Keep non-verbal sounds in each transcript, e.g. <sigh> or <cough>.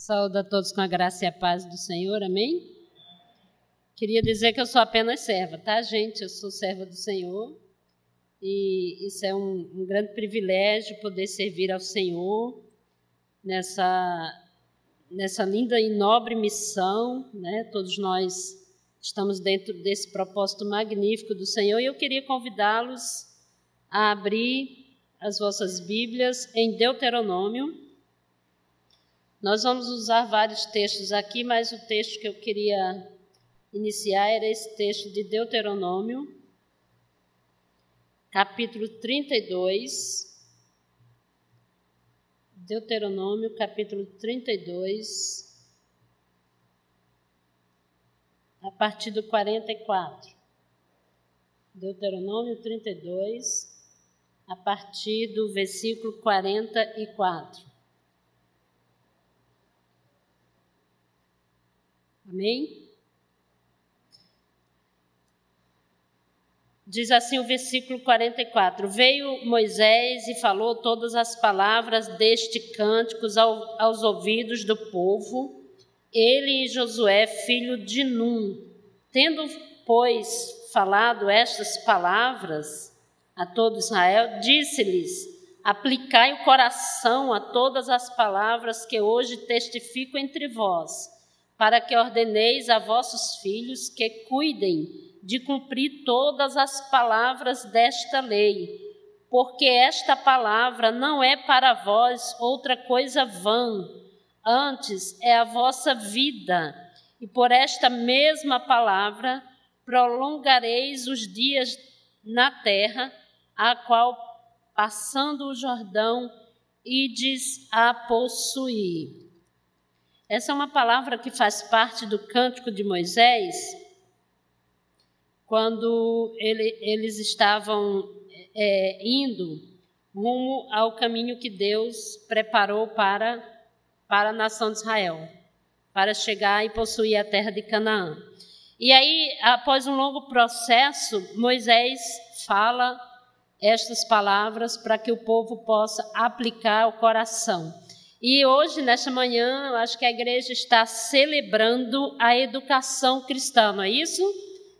Saúde a todos com a graça e a paz do Senhor, amém? Queria dizer que eu sou apenas serva, tá, gente? Eu sou serva do Senhor e isso é um, um grande privilégio poder servir ao Senhor nessa, nessa linda e nobre missão, né? Todos nós estamos dentro desse propósito magnífico do Senhor e eu queria convidá-los a abrir as vossas Bíblias em Deuteronômio nós vamos usar vários textos aqui, mas o texto que eu queria iniciar era esse texto de Deuteronômio, capítulo 32. Deuteronômio, capítulo 32, a partir do 44. Deuteronômio 32, a partir do versículo 44. Amém? Diz assim o versículo 44: Veio Moisés e falou todas as palavras deste cântico ao, aos ouvidos do povo, ele e Josué, filho de Num. Tendo, pois, falado estas palavras a todo Israel, disse-lhes: Aplicai o coração a todas as palavras que hoje testifico entre vós para que ordeneis a vossos filhos que cuidem de cumprir todas as palavras desta lei, porque esta palavra não é para vós outra coisa vã, antes é a vossa vida, e por esta mesma palavra prolongareis os dias na terra, a qual, passando o Jordão, ides a possuir. Essa é uma palavra que faz parte do cântico de Moisés, quando ele, eles estavam é, indo rumo ao caminho que Deus preparou para, para a nação de Israel, para chegar e possuir a terra de Canaã. E aí, após um longo processo, Moisés fala estas palavras para que o povo possa aplicar o coração. E hoje, nesta manhã, eu acho que a igreja está celebrando a educação cristã, não é isso?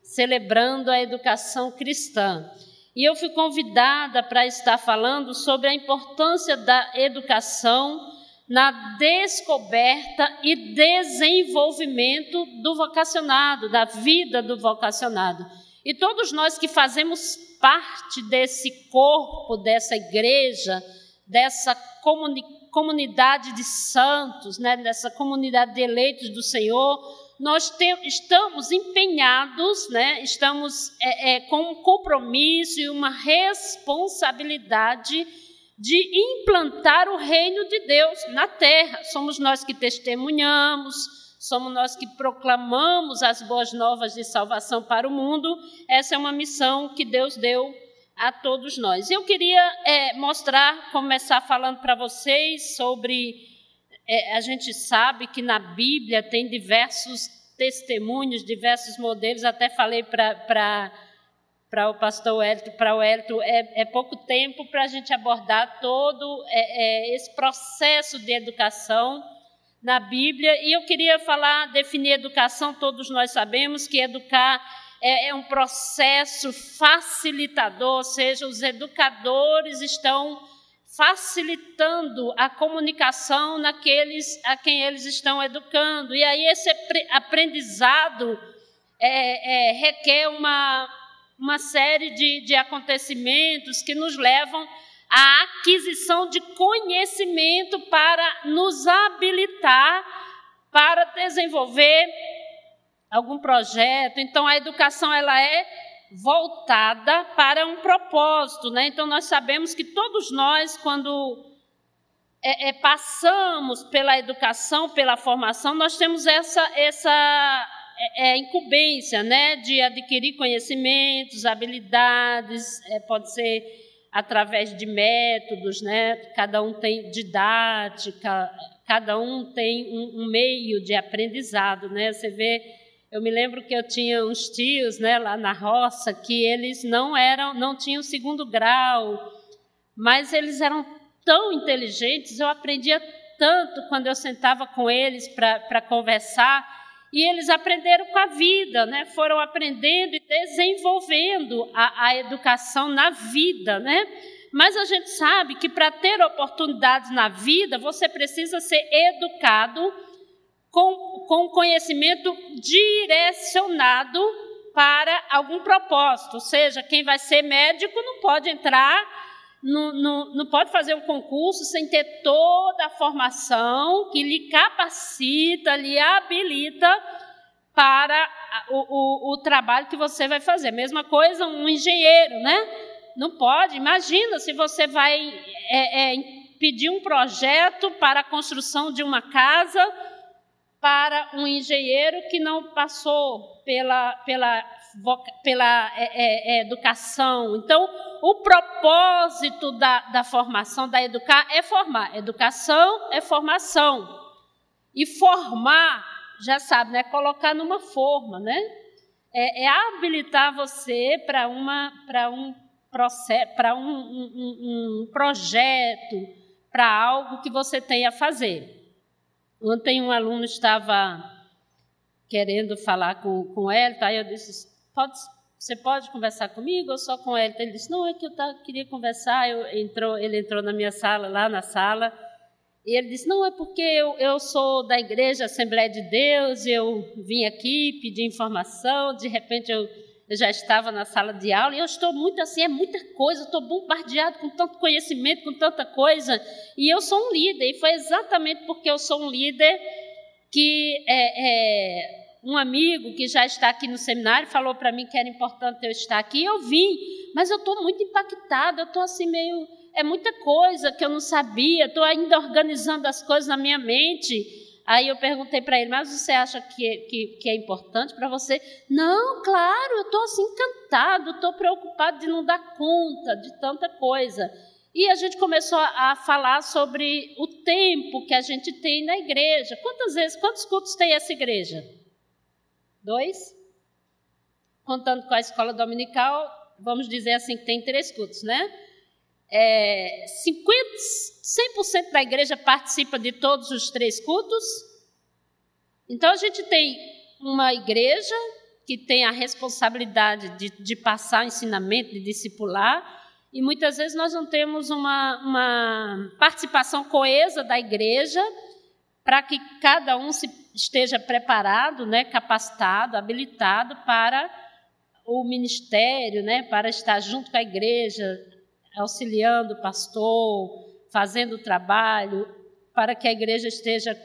Celebrando a educação cristã. E eu fui convidada para estar falando sobre a importância da educação na descoberta e desenvolvimento do vocacionado, da vida do vocacionado. E todos nós que fazemos parte desse corpo, dessa igreja, dessa comunicação, comunidade de santos, né, nessa comunidade de eleitos do Senhor, nós tem, estamos empenhados, né, estamos é, é, com um compromisso e uma responsabilidade de implantar o reino de Deus na terra. Somos nós que testemunhamos, somos nós que proclamamos as boas novas de salvação para o mundo. Essa é uma missão que Deus deu a todos nós. Eu queria é, mostrar, começar falando para vocês sobre. É, a gente sabe que na Bíblia tem diversos testemunhos, diversos modelos. Até falei para para o pastor Wellington, para o Wellington, é, é pouco tempo para a gente abordar todo é, é, esse processo de educação na Bíblia. E eu queria falar, definir educação, todos nós sabemos que educar é, é um processo facilitador, ou seja, os educadores estão facilitando a comunicação naqueles a quem eles estão educando. E aí esse aprendizado é, é, requer uma, uma série de, de acontecimentos que nos levam à aquisição de conhecimento para nos habilitar para desenvolver algum projeto. Então a educação ela é voltada para um propósito, né? Então nós sabemos que todos nós quando é, é, passamos pela educação, pela formação, nós temos essa essa é, é incumbência, né, de adquirir conhecimentos, habilidades, é, pode ser através de métodos, né? Cada um tem didática, cada um tem um, um meio de aprendizado, né? Você vê eu me lembro que eu tinha uns tios, né, lá na roça, que eles não eram, não tinham segundo grau, mas eles eram tão inteligentes, eu aprendia tanto quando eu sentava com eles para conversar, e eles aprenderam com a vida, né? foram aprendendo e desenvolvendo a, a educação na vida. Né? Mas a gente sabe que para ter oportunidades na vida, você precisa ser educado com, com conhecimento direcionado para algum propósito. Ou seja, quem vai ser médico não pode entrar, não, não, não pode fazer um concurso sem ter toda a formação que lhe capacita, lhe habilita para o, o, o trabalho que você vai fazer. Mesma coisa um engenheiro, né? Não pode. Imagina se você vai é, é, pedir um projeto para a construção de uma casa para um engenheiro que não passou pela, pela, pela é, é, é, educação. Então, o propósito da, da formação, da educar, é formar. Educação é formação. E formar, já sabe, né? Colocar numa forma, né? É, é habilitar você para uma para um processo, para um, um, um projeto, para algo que você tem a fazer. Ontem um aluno estava querendo falar com, com ele, tá? eu disse, pode, você pode conversar comigo ou só com ele? Ele disse, não, é que eu tá, queria conversar. Eu, entrou, ele entrou na minha sala, lá na sala, e ele disse, não, é porque eu, eu sou da igreja Assembleia de Deus, eu vim aqui pedir informação, de repente eu eu já estava na sala de aula e eu estou muito assim, é muita coisa, estou bombardeado com tanto conhecimento, com tanta coisa, e eu sou um líder, e foi exatamente porque eu sou um líder que é, é, um amigo que já está aqui no seminário falou para mim que era importante eu estar aqui, eu vim, mas eu estou muito impactada, eu estou assim meio, é muita coisa que eu não sabia, estou ainda organizando as coisas na minha mente, Aí eu perguntei para ele, mas você acha que, que, que é importante para você? Não, claro, eu estou assim encantado, estou preocupado de não dar conta de tanta coisa. E a gente começou a, falar sobre o tempo que a gente tem na igreja. Quantas vezes, quantos cultos tem essa igreja? Dois? Contando com a escola dominical, vamos dizer assim que tem três cultos, né? É, 50, 100% da igreja participa de todos os três cultos. Então a gente tem uma igreja que tem a responsabilidade de, de passar ensinamento, de discipular, e muitas vezes nós não temos uma, uma participação coesa da igreja para que cada um se, esteja preparado, né, capacitado, habilitado para o ministério, né, para estar junto com a igreja, auxiliando o pastor, fazendo o trabalho, para que a igreja esteja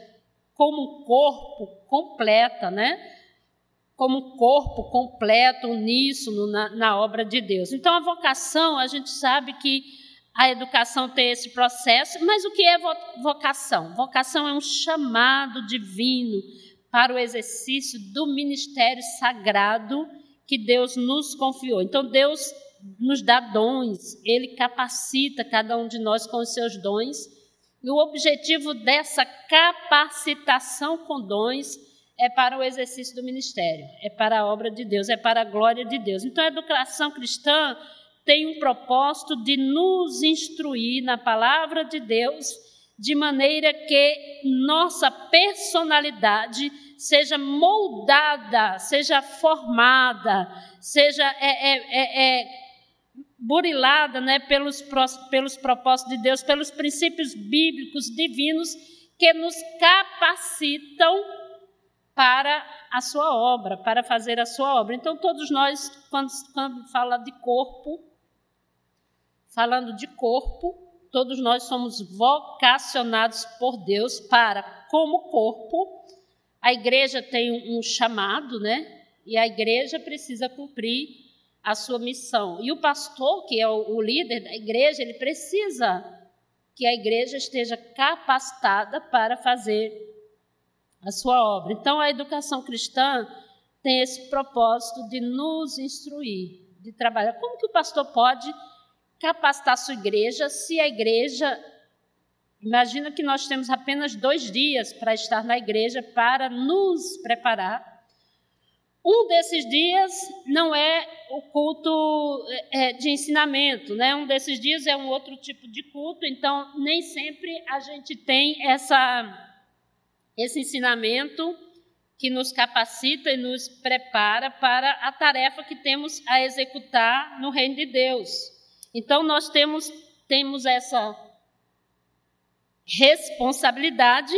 como um corpo completa, né? Como um corpo completo, uníssono na, na obra de Deus. Então, a vocação, a gente sabe que a educação tem esse processo, mas o que é vocação? Vocação é um chamado divino para o exercício do ministério sagrado que Deus nos confiou. Então, Deus nos dá dons, ele capacita cada um de nós com os seus dons. E o objetivo dessa capacitação com dons é para o exercício do ministério, é para a obra de Deus, é para a glória de Deus. Então, a educação cristã tem um propósito de nos instruir na palavra de Deus, de maneira que nossa personalidade seja moldada, seja formada, seja é, é, é, é burilada né, pelos, pelos propósitos de Deus, pelos princípios bíblicos divinos que nos capacitam para a sua obra, para fazer a sua obra. Então, todos nós, quando, quando fala de corpo, falando de corpo, todos nós somos vocacionados por Deus para, como corpo, a igreja tem um chamado, né? E a igreja precisa cumprir a sua missão. E o pastor, que é o, o líder da igreja, ele precisa que a igreja esteja capacitada para fazer a sua obra. Então, a educação cristã tem esse propósito de nos instruir, de trabalhar. Como que o pastor pode capacitar a sua igreja se a igreja. Imagina que nós temos apenas dois dias para estar na igreja para nos preparar Um desses dias não é o culto é, de ensinamento, né? Um desses dias é um outro tipo de culto, então nem sempre a gente tem essa, esse ensinamento que nos capacita e nos prepara para a tarefa que temos a executar no reino de Deus. Então nós temos, temos essa responsabilidade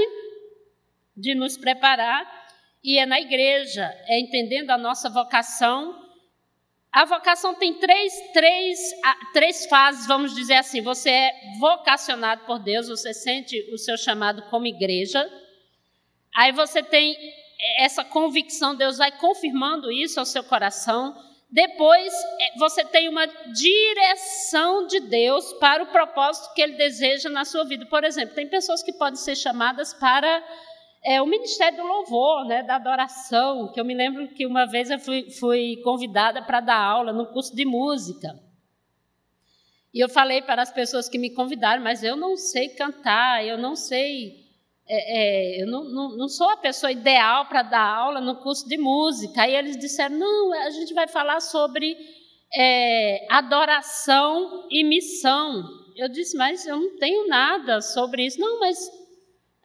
de nos preparar e é na igreja, é entendendo a nossa vocação. A vocação tem três, três, três fases, vamos dizer assim. Você é vocacionado por Deus, você sente o seu chamado como igreja. Aí você tem essa convicção, Deus vai confirmando isso ao seu coração. Depois, é, você tem uma direção de Deus para o propósito que Ele deseja na sua vida. Por exemplo, tem pessoas que podem ser chamadas para é, o Ministério do Louvor, né, da adoração, que eu me lembro que uma vez eu fui, fui convidada para dar aula no curso de música. E eu falei para as pessoas que me convidaram, mas eu não sei cantar, eu não sei, é, é, eu não, não, não, sou a pessoa ideal para dar aula no curso de música. Aí eles disseram: não, a gente vai falar sobre é, adoração e missão. Eu disse, mas eu não tenho nada sobre isso. Não, mas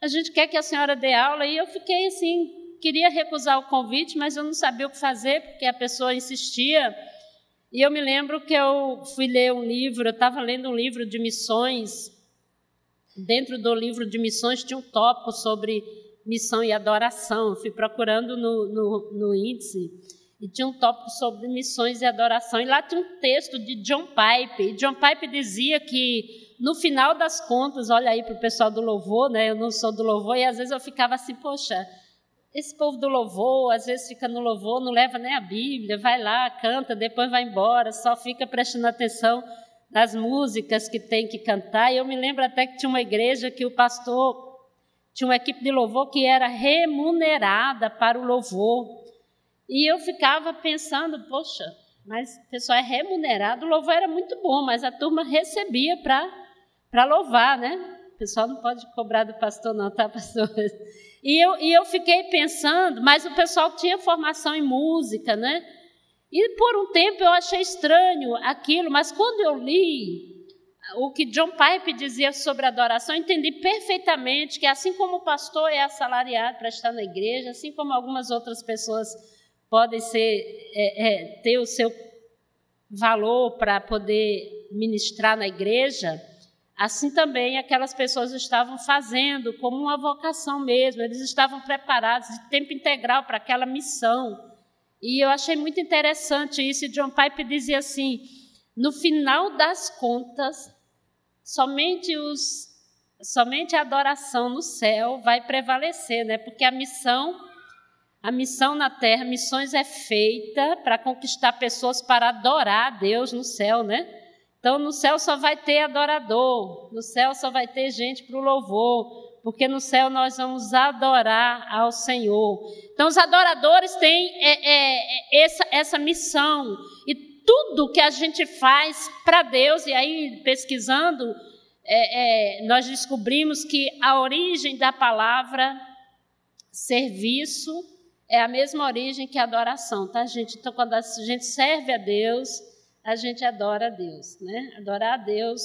a gente quer que a senhora dê aula. E eu fiquei assim, queria recusar o convite, mas eu não sabia o que fazer, porque a pessoa insistia. E eu me lembro que eu fui ler um livro, eu estava lendo um livro de missões. Dentro do livro de missões tinha um tópico sobre missão e adoração. Eu fui procurando no, no, no índice e tinha um tópico sobre missões e adoração. E lá tinha um texto de John Pipe. E John Pipe dizia que no final das contas, olha aí para o pessoal do louvor, né? Eu não sou do louvor, e às vezes eu ficava assim, poxa, esse povo do louvor, às vezes fica no louvor, não leva nem a Bíblia, vai lá, canta, depois vai embora, só fica prestando atenção nas músicas que tem que cantar. E eu me lembro até que tinha uma igreja que o pastor tinha uma equipe de louvor que era remunerada para o louvor. E eu ficava pensando, poxa, mas o pessoal é remunerado, o louvor era muito bom, mas a turma recebia para para louvar, né? O pessoal não pode cobrar do pastor, não, tá, <laughs> pastor? E eu, e eu fiquei pensando, mas o pessoal tinha formação em música, né? E por um tempo eu achei estranho aquilo, mas quando eu li o que John Pipe dizia sobre adoração, entendi perfeitamente que assim como o pastor é assalariado para estar na igreja, assim como algumas outras pessoas podem ser, é, é, ter o seu valor para poder ministrar na igreja, Assim também aquelas pessoas estavam fazendo como uma vocação mesmo, eles estavam preparados de tempo integral para aquela missão. E eu achei muito interessante isso. John Pipe dizia assim: no final das contas, somente os somente a adoração no céu vai prevalecer, né? Porque a missão a missão na terra, missões é feita para conquistar pessoas para adorar a Deus no céu, né? Então, no céu só vai ter adorador, no céu só vai ter gente para o louvor, porque no céu nós vamos adorar ao Senhor. Então, os adoradores têm é, é, é essa, essa missão, e tudo que a gente faz para Deus, e aí pesquisando, é, é, nós descobrimos que a origem da palavra serviço é a mesma origem que a adoração, tá, gente? Então, quando a gente serve a Deus, a gente adora a Deus, né? Adorar a Deus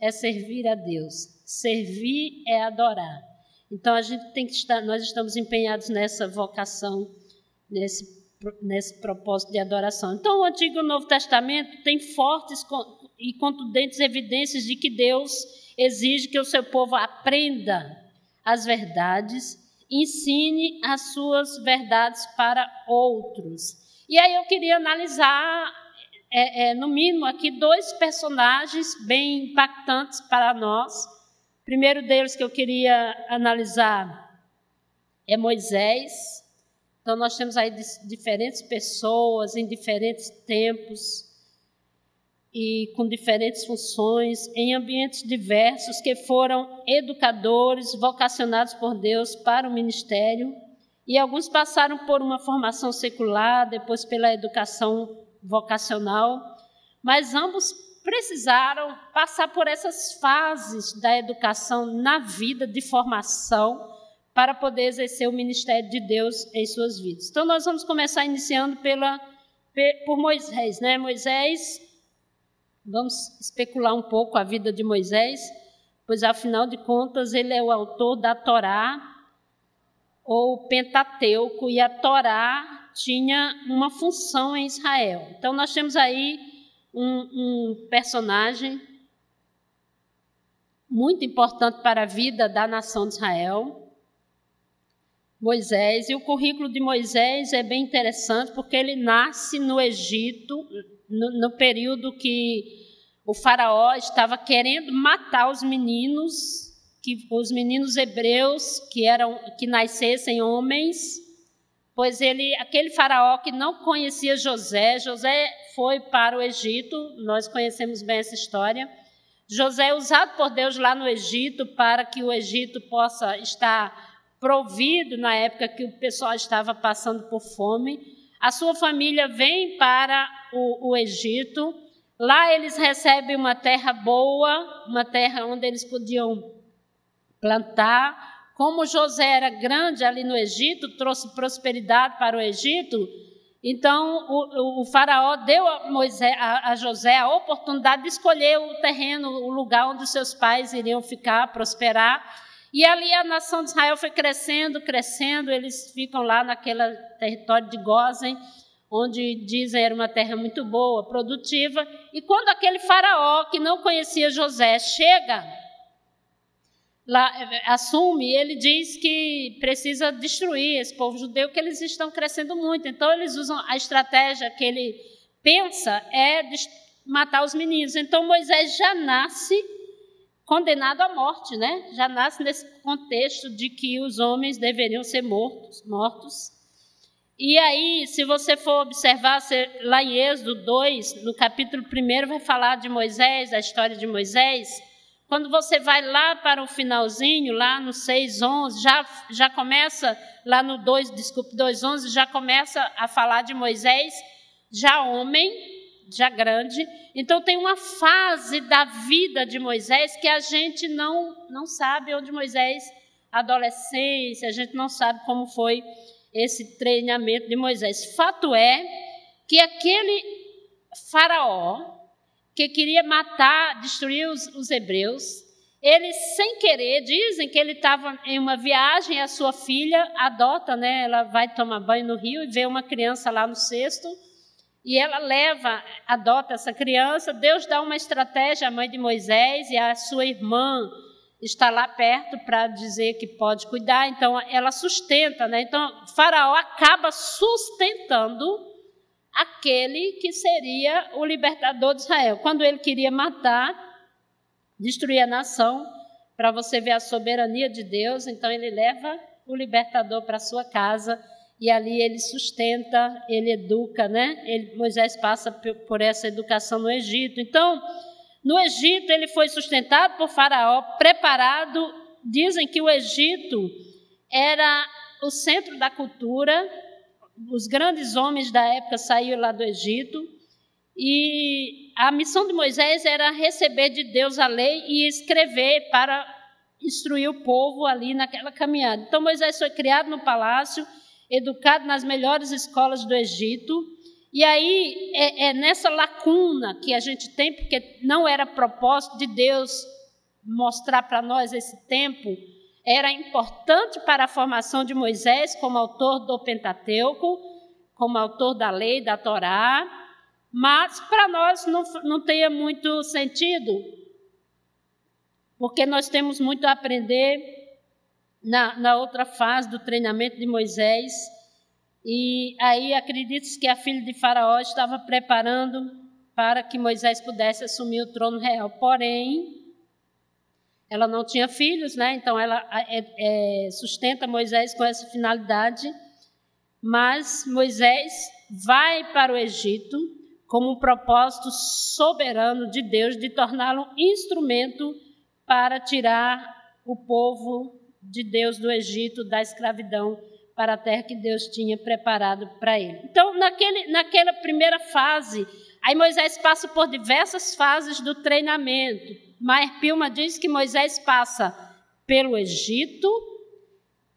é servir a Deus. Servir é adorar. Então a gente tem que estar, nós estamos empenhados nessa vocação, nesse nesse propósito de adoração. Então o Antigo e o Novo Testamento tem fortes e contundentes evidências de que Deus exige que o seu povo aprenda as verdades, ensine as suas verdades para outros. E aí eu queria analisar é, é, no mínimo, aqui dois personagens bem impactantes para nós. O primeiro deles que eu queria analisar é Moisés. Então, nós temos aí diferentes pessoas em diferentes tempos e com diferentes funções, em ambientes diversos, que foram educadores vocacionados por Deus para o ministério. E alguns passaram por uma formação secular, depois pela educação vocacional, mas ambos precisaram passar por essas fases da educação na vida de formação para poder exercer o ministério de Deus em suas vidas. Então, nós vamos começar iniciando pela, por Moisés. Né? Moisés, vamos especular um pouco a vida de Moisés, pois, afinal de contas, ele é o autor da Torá, ou Pentateuco, e a Torá tinha uma função em Israel. Então, nós temos aí um, um personagem muito importante para a vida da nação de Israel, Moisés. E o currículo de Moisés é bem interessante porque ele nasce no Egito, no, no período que o faraó estava querendo matar os meninos, que os meninos hebreus que eram que nascessem homens, pois ele, aquele faraó que não conhecia José, José foi para o Egito, nós conhecemos bem essa história. José é usado por Deus lá no Egito para que o Egito possa estar provido na época que o pessoal estava passando por fome. A sua família vem para o, o Egito. Lá eles recebem uma terra boa, uma terra onde eles podiam plantar. Como José era grande ali no Egito, trouxe prosperidade para o Egito, então o, o, faraó deu a, Moisés, a, a, José a oportunidade de escolher o terreno, o lugar onde seus pais iriam ficar, prosperar. E ali a nação de Israel foi crescendo, crescendo, eles ficam lá naquele território de Gozen, onde dizem era uma terra muito boa, produtiva. E quando aquele faraó que não conhecia José chega, lá, assume, ele diz que precisa destruir esse povo judeu, que eles estão crescendo muito. Então eles usam a estratégia que ele pensa é matar os meninos. Então Moisés já nasce condenado à morte, né? Já nasce nesse contexto de que os homens deveriam ser mortos, mortos. E aí, se você for observar lá em Êxodo 2, no capítulo 1, vai falar de Moisés, da história de Moisés. Quando você vai lá para o finalzinho, lá no 6:11, já já começa lá no 2, desculpe, 2:11, já começa a falar de Moisés, já homem, já grande. Então tem uma fase da vida de Moisés que a gente não não sabe onde Moisés adolescência, a gente não sabe como foi esse treinamento de Moisés. Fato é que aquele faraó que queria matar, destruir os, os hebreus, ele sem querer, dizem que ele estava em uma viagem, a sua filha adota, né? Ela vai tomar banho no rio e vê uma criança lá no cesto e ela leva, adota essa criança. Deus dá uma estratégia à mãe de Moisés e a sua irmã está lá perto para dizer que pode cuidar. Então ela sustenta, né? Então Faraó acaba sustentando aquele que seria o libertador de Israel. Quando ele queria matar, destruir a nação, para você ver a soberania de Deus, então ele leva o libertador para sua casa e ali ele sustenta, ele educa, né? Ele, Moisés passa por essa educação no Egito. Então, no Egito ele foi sustentado por Faraó, preparado. Dizem que o Egito era o centro da cultura. Os grandes homens da época saíram lá do Egito. E a missão de Moisés era receber de Deus a lei e escrever para instruir o povo ali naquela caminhada. Então Moisés foi criado no palácio educado nas melhores escolas do Egito. E aí é, é nessa lacuna que a gente tem, porque não era propósito de Deus mostrar para nós esse tempo, era importante para a formação de Moisés como autor do Pentateuco, como autor da lei, da Torá, mas para nós não, não tenha muito sentido, porque nós temos muito a aprender na, na outra fase do treinamento de Moisés. E aí acredita-se que a filha de Faraó estava preparando para que Moisés pudesse assumir o trono real. Porém, ela não tinha filhos, né? Então ela é, é, sustenta Moisés com essa finalidade. Mas Moisés vai para o Egito como um propósito soberano de Deus de torná-lo instrumento para tirar o povo de Deus do Egito, da escravidão, para a terra que Deus tinha preparado para ele. Então, naquele, naquela primeira fase, aí Moisés passa por diversas fases do treinamento. Maer Pilma diz que Moisés passa pelo Egito,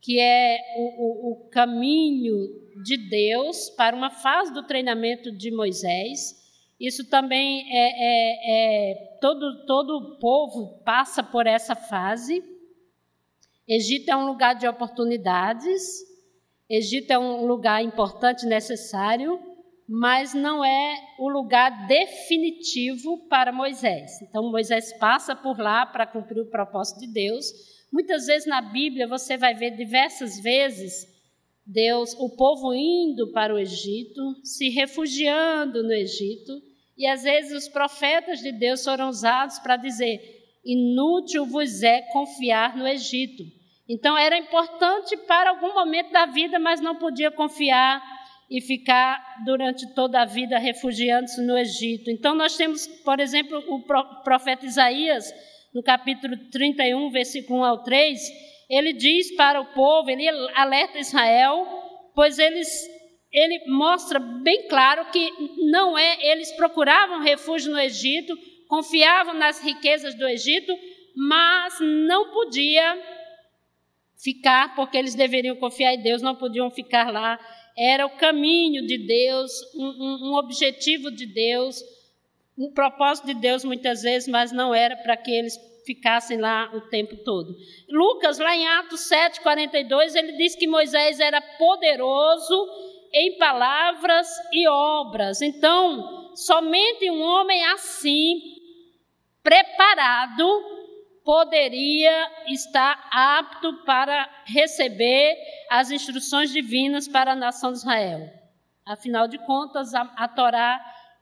que é o, o, o caminho de Deus para uma fase do treinamento de Moisés. Isso também é, é, é todo todo o povo passa por essa fase. Egito é um lugar de oportunidades. Egito é um lugar importante, necessário, mas não é o lugar definitivo para Moisés. Então Moisés passa por lá para cumprir o propósito de Deus. Muitas vezes na Bíblia você vai ver diversas vezes Deus, o povo indo para o Egito, se refugiando no Egito, e às vezes os profetas de Deus foram usados para dizer: inútil vos é confiar no Egito. Então era importante para algum momento da vida, mas não podia confiar e ficar durante toda a vida refugiando-se no Egito. Então nós temos, por exemplo, o profeta Isaías, no capítulo 31, versículo 1 ao 3, ele diz para o povo, ele alerta Israel, pois eles ele mostra bem claro que não é, eles procuravam refúgio no Egito, confiavam nas riquezas do Egito, mas não podia ficar, porque eles deveriam confiar em Deus, não podiam ficar lá. Era o caminho de Deus, um, um, objetivo de Deus, um propósito de Deus muitas vezes, mas não era para que eles ficassem lá o tempo todo. Lucas, lá em Atos 7, 42, ele diz que Moisés era poderoso em palavras e obras. Então, somente um homem assim, preparado, poderia estar apto para receber as instruções divinas para a nação de Israel. Afinal de contas, a, a Torá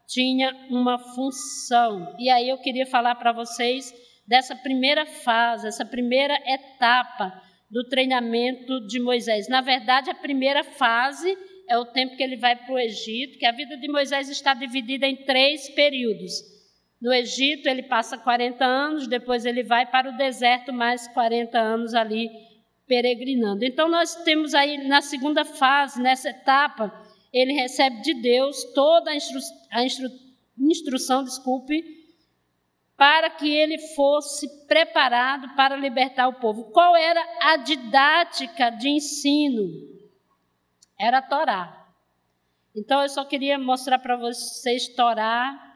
tinha uma função. E aí eu queria falar para vocês dessa primeira fase, essa primeira etapa do treinamento de Moisés. Na verdade, a primeira fase é o tempo que ele vai para o Egito, que a vida de Moisés está dividida em três períodos. No Egito, ele passa 40 anos, depois ele vai para o deserto, mais 40 anos ali peregrinando. Então, nós temos aí na segunda fase, nessa etapa, ele recebe de Deus toda a, instru a instru instrução, desculpe, para que ele fosse preparado para libertar o povo. Qual era a didática de ensino? era a Torá. Então eu só queria mostrar para vocês Torá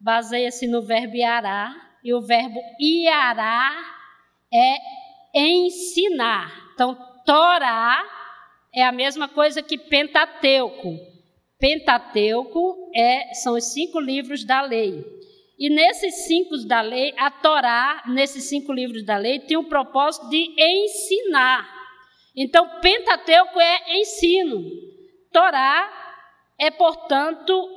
baseia-se no verbo iará, e o verbo iará é ensinar. Então Torá é a mesma coisa que Pentateuco. Pentateuco é, são os cinco livros da lei. E nesses cinco da lei, a Torá, nesses cinco livros da lei, tem o propósito de ensinar. Então, Pentateuco é ensino. Torá é, portanto,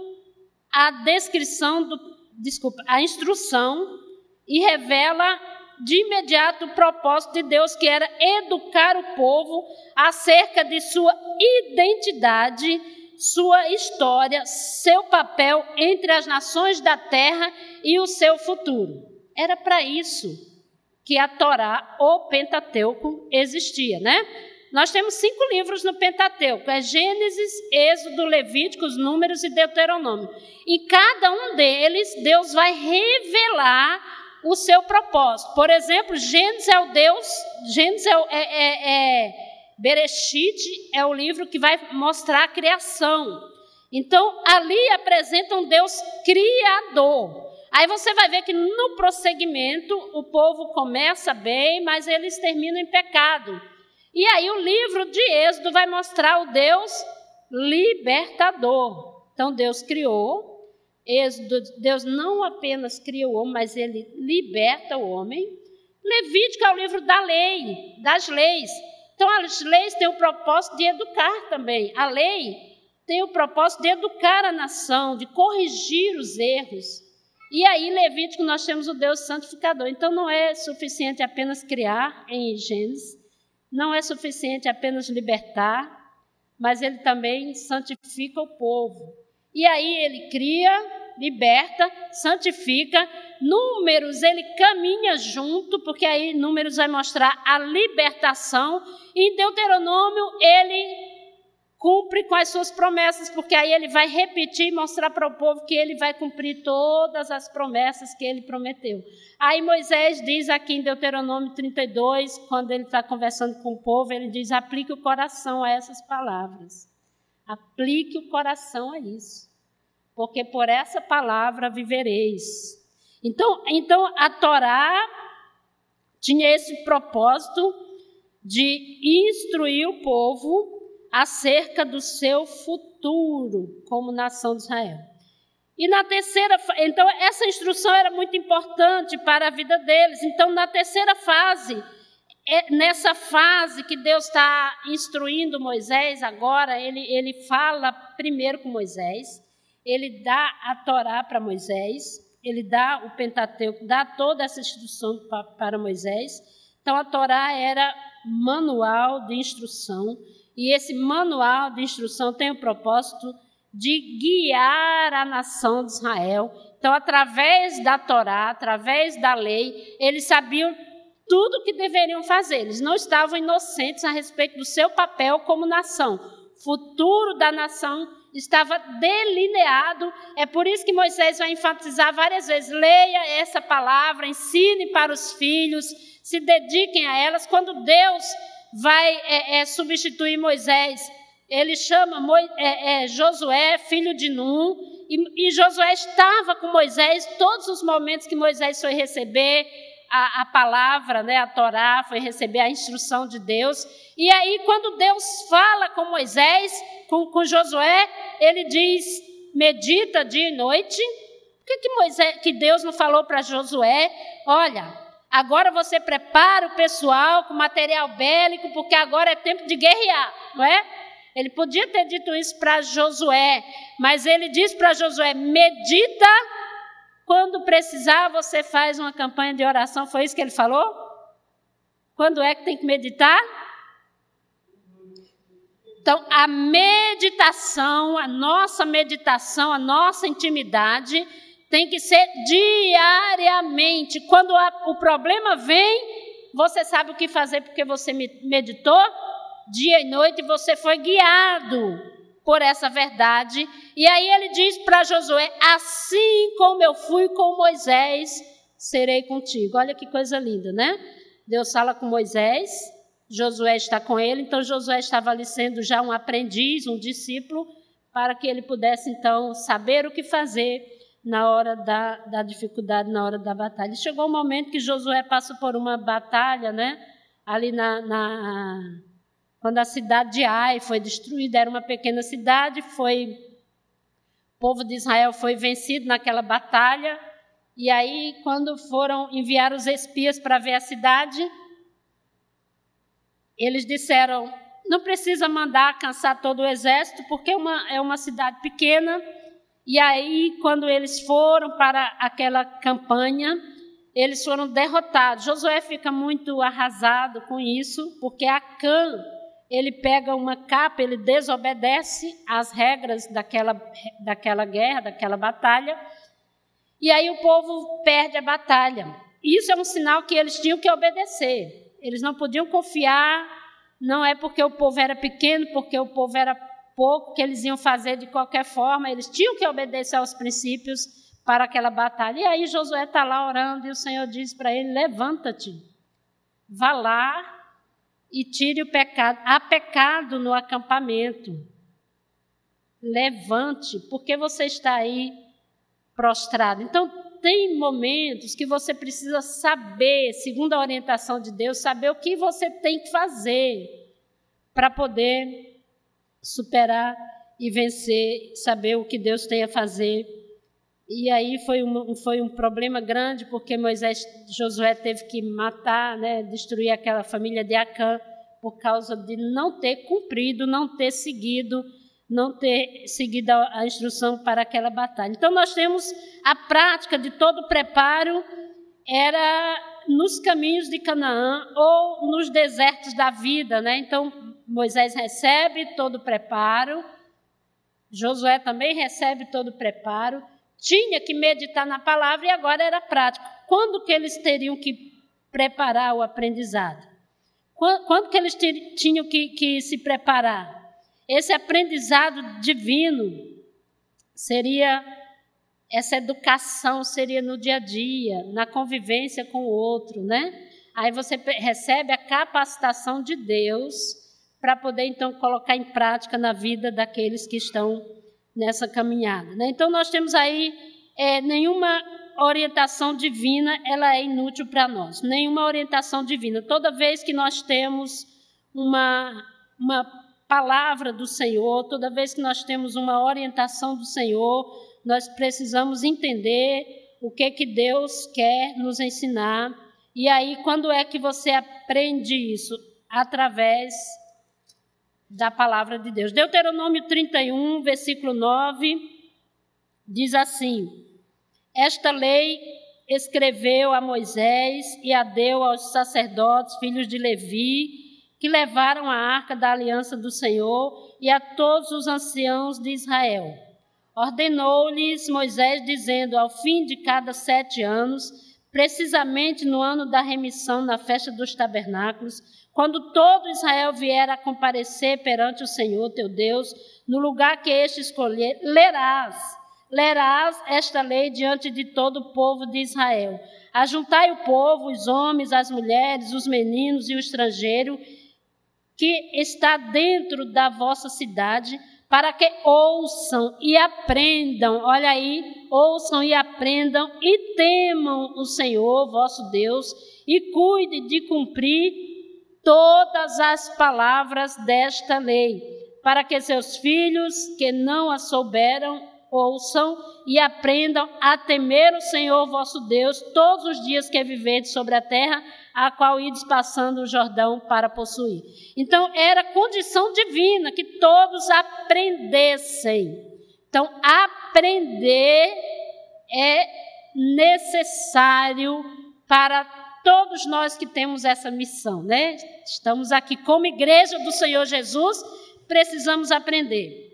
a descrição do, desculpa, a instrução e revela de imediato o propósito de Deus, que era educar o povo acerca de sua identidade, sua história, seu papel entre as nações da terra e o seu futuro. Era para isso que a Torá ou Pentateuco existia, né? Nós temos cinco livros no Pentateuco: é Gênesis, Êxodo, Levíticos, Números e Deuteronômio. Em cada um deles, Deus vai revelar o seu propósito. Por exemplo, Gênesis é o Deus, Gênesis é, é, é, é Bereshit é o livro que vai mostrar a criação. Então, ali apresenta um Deus criador. Aí você vai ver que no prosseguimento o povo começa bem, mas eles terminam em pecado. E aí o livro de Êxodo vai mostrar o Deus libertador. Então Deus criou, Êxodo, Deus não apenas criou o homem, mas ele liberta o homem. Levítico é o livro da lei, das leis. Então as leis têm o propósito de educar também. A lei tem o propósito de educar a nação, de corrigir os erros. E aí, Levítico, nós temos o Deus santificador. Então, não é suficiente apenas criar em Gênesis, não é suficiente apenas libertar, mas ele também santifica o povo. E aí ele cria, liberta, santifica. Números, ele caminha junto, porque aí Números vai mostrar a libertação. E em Deuteronômio, ele cumpre com as suas promessas, porque aí ele vai repetir e mostrar para o povo que ele vai cumprir todas as promessas que ele prometeu. Aí Moisés diz aqui em Deuteronômio 32, quando ele está conversando com o povo, ele diz: aplique o coração a essas palavras. Aplique o coração a isso, porque por essa palavra vivereis. Então, então a Torá tinha esse propósito de instruir o povo acerca do seu futuro como nação de Israel. E na terceira, então essa instrução era muito importante para a vida deles. Então na terceira fase, é nessa fase que Deus está instruindo Moisés agora, ele, ele fala primeiro com Moisés, ele dá a Torá para Moisés, ele dá o Pentateuco, dá toda essa instrução para Moisés. Então a Torá era manual de instrução e esse manual de instrução tem o propósito de guiar a nação de Israel. Então, através da Torá, através da lei, eles sabiam tudo o que deveriam fazer. Eles não estavam inocentes a respeito do seu papel como nação. O futuro da nação estava delineado. É por isso que Moisés vai enfatizar várias vezes: leia essa palavra, ensine para os filhos, se dediquem a elas. Quando Deus vai é, é, substituir Moisés. Ele chama Mo, é, é, Josué, filho de Num, e, e, Josué estava com Moisés todos os momentos que Moisés foi receber a, a palavra, né, a Torá, foi receber a instrução de Deus. E aí, quando Deus fala com Moisés, com, com Josué, ele diz: medita dia e noite. Por que, que, Moisés, que Deus não falou para Josué? Olha, Agora você prepara o pessoal com material bélico, porque agora é tempo de guerrear, não é? Ele podia ter dito isso para Josué, mas ele diz para Josué: medita, quando precisar, você faz uma campanha de oração. Foi isso que ele falou? Quando é que tem que meditar? Então, a meditação, a nossa meditação, a nossa intimidade tem que ser diariamente. Quando o problema vem, você sabe o que fazer porque você meditou dia e noite e você foi guiado por essa verdade. E aí ele diz para Josué: Assim como eu fui com Moisés, serei contigo. Olha que coisa linda, né? Deus fala com Moisés, Josué está com ele, então Josué estava ali sendo já um aprendiz, um discípulo, para que ele pudesse então saber o que fazer na hora da, da dificuldade, na hora da batalha. Chegou um momento que Josué passou por uma batalha, né? Ali na, na quando a cidade de Ai foi destruída, era uma pequena cidade, foi o povo de Israel foi vencido naquela batalha. E aí, quando foram enviar os espias para ver a cidade, eles disseram: não precisa mandar cansar todo o exército, porque é uma, é uma cidade pequena e aí, quando eles foram para aquela campanha, eles foram derrotados. Josué fica muito arrasado com isso, porque Acã, ele pega uma capa, ele desobedece às regras daquela, daquela guerra, daquela batalha, e aí o povo perde a batalha. Isso é um sinal que eles tinham que obedecer. Eles não podiam confiar, não é porque o povo era pequeno, porque o povo era pouco que eles iam fazer de qualquer forma, eles tinham que obedecer aos princípios para aquela batalha. E aí Josué está lá orando e o Senhor diz para ele: levanta-te, vá lá e tire o pecado. Há pecado no acampamento. Levante, porque você está aí prostrado. Então, tem momentos que você precisa saber, segundo a orientação de Deus, saber o que você tem que fazer para poder superar e vencer, saber o que Deus tem a fazer. E aí foi um, foi um problema grande, porque Moisés, Josué teve que matar, né, destruir aquela família de Acã, por causa de não ter cumprido, não ter seguido, não ter seguido a, instrução para aquela batalha. Então nós temos a prática de todo o preparo, era nos caminhos de Canaã ou nos desertos da vida, né? Então Moisés recebe todo o preparo, Josué também recebe todo o preparo, tinha que meditar na palavra e agora era prático. Quando que eles teriam que preparar o aprendizado? Quando, que eles tinham que, que se preparar? esse aprendizado divino seria essa educação seria no dia a dia, na convivência com o outro, né? Aí você recebe a capacitação de Deus para poder então colocar em prática na vida daqueles que estão nessa caminhada. Né? Então nós temos aí é, nenhuma orientação divina, ela é inútil para nós. Nenhuma orientação divina. Toda vez que nós temos uma, uma palavra do Senhor, toda vez que nós temos uma orientação do Senhor, nós precisamos entender o que que Deus quer nos ensinar. E aí, quando é que você aprende isso? Através da palavra de Deus. Deuteronômio 31, versículo 9, diz assim: Esta lei escreveu a Moisés e a deu aos sacerdotes, filhos de Levi, que levaram a arca da aliança do Senhor e a todos os anciãos de Israel. Ordenou-lhes Moisés, dizendo: Ao fim de cada sete anos, precisamente no ano da remissão, na festa dos tabernáculos, quando todo Israel vier a comparecer perante o Senhor teu Deus, no lugar que este escolher, lerás, lerás esta lei diante de todo o povo de Israel. Ajuntai o povo, os homens, as mulheres, os meninos e o estrangeiro que está dentro da vossa cidade, para que ouçam e aprendam, olha aí, ouçam e aprendam e temam o Senhor vosso Deus e cuide de cumprir todas as palavras desta lei, para que seus filhos que não a souberam ouçam e aprendam a temer o Senhor vosso Deus todos os dias que viverdes sobre a terra, a qual ides passando o Jordão para possuir. Então, era condição divina que todos aprendessem. Então, aprender é necessário para todos nós que temos essa missão, né? Estamos aqui como igreja do Senhor Jesus, precisamos aprender.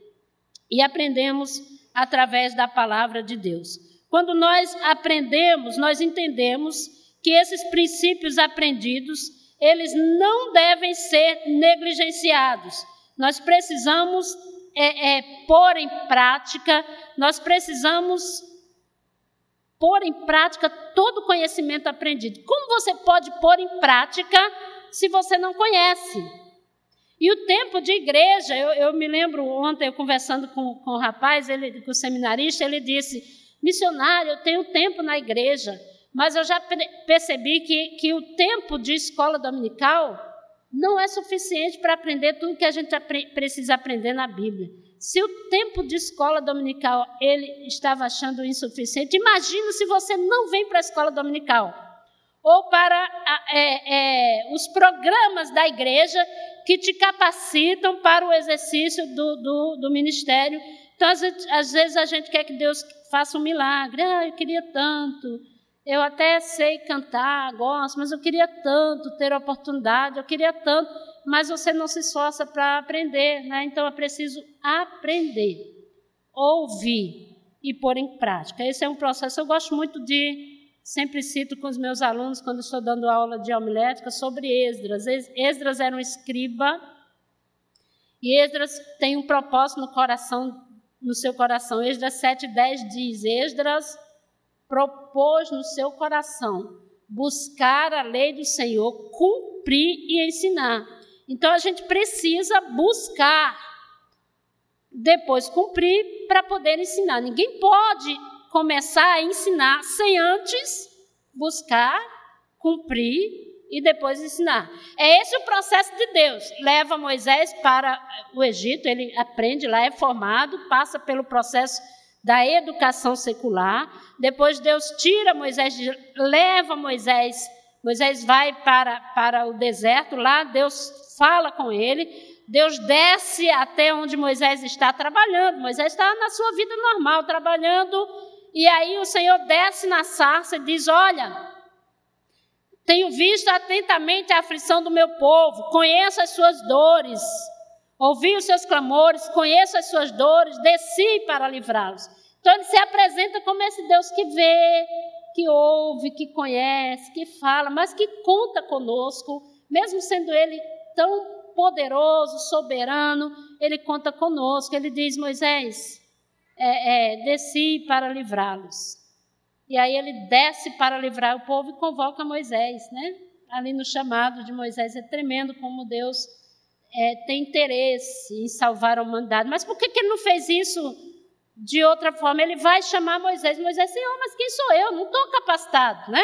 E aprendemos através da palavra de Deus. Quando nós aprendemos, nós entendemos que esses princípios aprendidos, eles não devem ser negligenciados. Nós precisamos é, é, pôr em prática, nós precisamos pôr em prática todo o conhecimento aprendido. Como você pode pôr em prática se você não conhece? E o tempo de igreja, eu, eu me lembro ontem, eu conversando com, com o rapaz, ele, com o seminarista, ele disse: missionário, eu tenho tempo na igreja, mas eu já percebi que, que o tempo de escola dominical não é suficiente para aprender tudo que a gente precisa aprender na Bíblia. Se o tempo de escola dominical ele estava achando insuficiente, imagina se você não vem para a escola dominical ou para é, é, os programas da igreja que te capacitam para o exercício do, do, do ministério. Então, às vezes, às vezes, a gente quer que Deus faça um milagre. Ah, eu queria tanto. Eu até sei cantar, gosto, mas eu queria tanto ter a oportunidade, eu queria tanto mas você não se esforça para aprender, né? Então é preciso aprender, ouvir e pôr em prática. Esse é um processo. Eu gosto muito de, sempre cito com os meus alunos quando estou dando aula de homilética sobre Esdras. Esdras era um escriba e Esdras tem um propósito no coração, no seu coração. Esdras 7:10 diz: Esdras propôs no seu coração buscar a lei do Senhor, cumprir e ensinar. Então a gente precisa buscar, depois cumprir para poder ensinar. Ninguém pode começar a ensinar sem antes buscar, cumprir e depois ensinar. É esse o processo de Deus. Leva Moisés para o Egito, ele aprende lá, é formado, passa pelo processo da educação secular. Depois Deus tira Moisés, leva Moisés. Moisés vai para, para o deserto, lá Deus fala com ele, Deus desce até onde Moisés está trabalhando. Moisés está na sua vida normal, trabalhando, e aí o Senhor desce na sarça e diz: Olha, tenho visto atentamente a aflição do meu povo, conheço as suas dores, ouvi os seus clamores, conheço as suas dores, desci para livrá-los. Então ele se apresenta como esse Deus que vê, que ouve, que conhece, que fala, mas que conta conosco, mesmo sendo ele tão poderoso, soberano, ele conta conosco. Ele diz: Moisés, é, é, desci para livrá-los. E aí ele desce para livrar o povo e convoca Moisés, né? Ali no chamado de Moisés é tremendo como Deus é, tem interesse em salvar a humanidade. Mas por que, que ele não fez isso de outra forma? Ele vai chamar Moisés. Moisés, Senhor, mas quem sou eu? Não estou capacitado, né?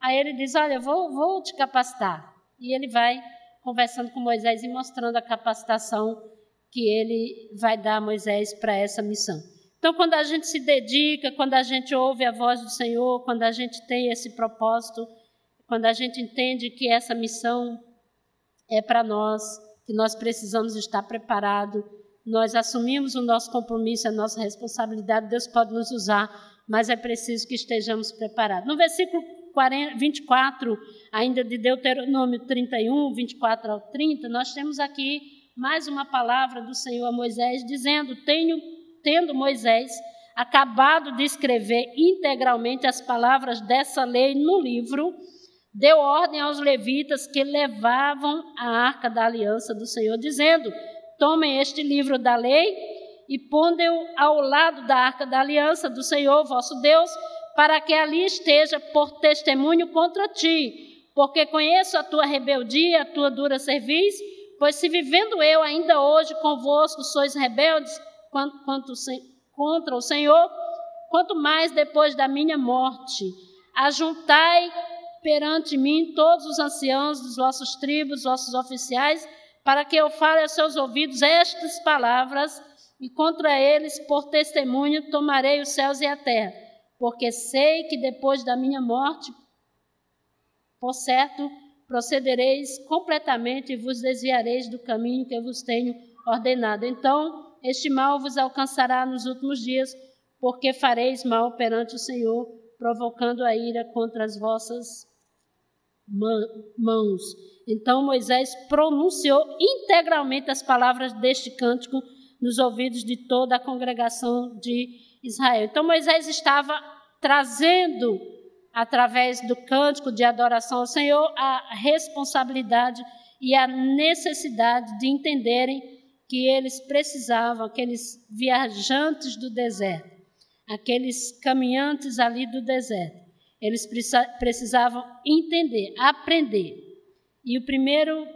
Aí ele diz: Olha, vou, vou te capacitar. E ele vai conversando com Moisés e mostrando a capacitação que ele vai dar a Moisés para essa missão. Então, quando a gente se dedica, quando a gente ouve a voz do Senhor, quando a gente tem esse propósito, quando a gente entende que essa missão é para nós, que nós precisamos estar preparados, nós assumimos o nosso compromisso, a nossa responsabilidade, Deus pode nos usar, mas é preciso que estejamos preparados. No versículo 40, 24, ainda de Deuteronômio 31, 24 ao 30, nós temos aqui mais uma palavra do Senhor a Moisés, dizendo: Tenho tendo Moisés acabado de escrever integralmente as palavras dessa lei no livro, deu ordem aos levitas que levavam a arca da aliança do Senhor, dizendo: Tomem este livro da lei e pondem-o ao lado da arca da aliança do Senhor vosso Deus, para que ali esteja por testemunho contra ti, porque conheço a tua rebeldia, a tua dura cerviz, pois se vivendo eu ainda hoje convosco sois rebeldes, quanto, contra o Senhor, quanto mais depois da minha morte. Ajuntai perante mim todos os anciãos dos vossos tribos, vossos oficiais, para que eu fale aos seus ouvidos estas palavras, e contra eles, por testemunho, tomarei os céus e a terra, porque sei que depois da minha morte, por certo, procedereis completamente e vos desviareis do caminho que eu vos tenho ordenado. Então, este mal vos alcançará nos últimos dias, porque fareis mal perante o Senhor, provocando a ira contra as vossas mãos. Então Moisés pronunciou integralmente as palavras deste cântico nos ouvidos de toda a congregação de Israel. Então Moisés estava trazendo, através do cântico de adoração ao Senhor, a responsabilidade e a necessidade de entenderem que eles precisavam, aqueles viajantes do deserto, aqueles caminhantes ali do deserto, eles precisavam entender, aprender. E o primeiro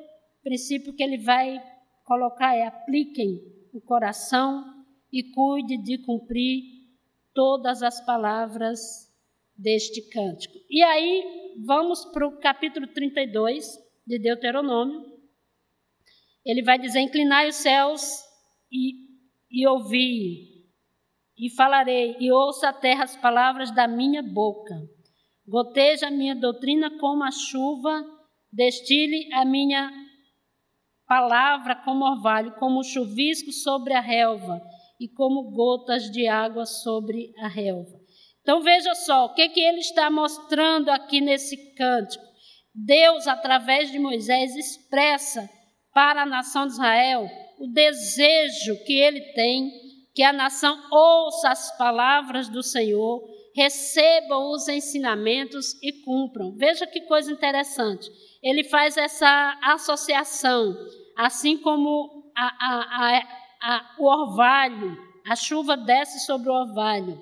princípio que ele vai colocar é: apliquem o coração e cuide de cumprir todas as palavras deste cântico. E aí, vamos para o capítulo 32 de Deuteronômio. Ele vai dizer: Inclinai os céus e, e ouvi, e falarei, e ouça a terra as palavras da minha boca. Goteja a minha doutrina como a chuva, destile a minha palavra como orvalho, como chuvisco sobre a relva, e como gotas de água sobre a relva. Então veja só, o que, que ele está mostrando aqui nesse cântico. Deus, através de Moisés, expressa para a nação de Israel o desejo que ele tem que a nação ouça as palavras do Senhor, recebam os ensinamentos e cumpram. Veja que coisa interessante. Ele faz essa associação, assim como a, a, a, o orvalho, a chuva desce sobre o orvalho,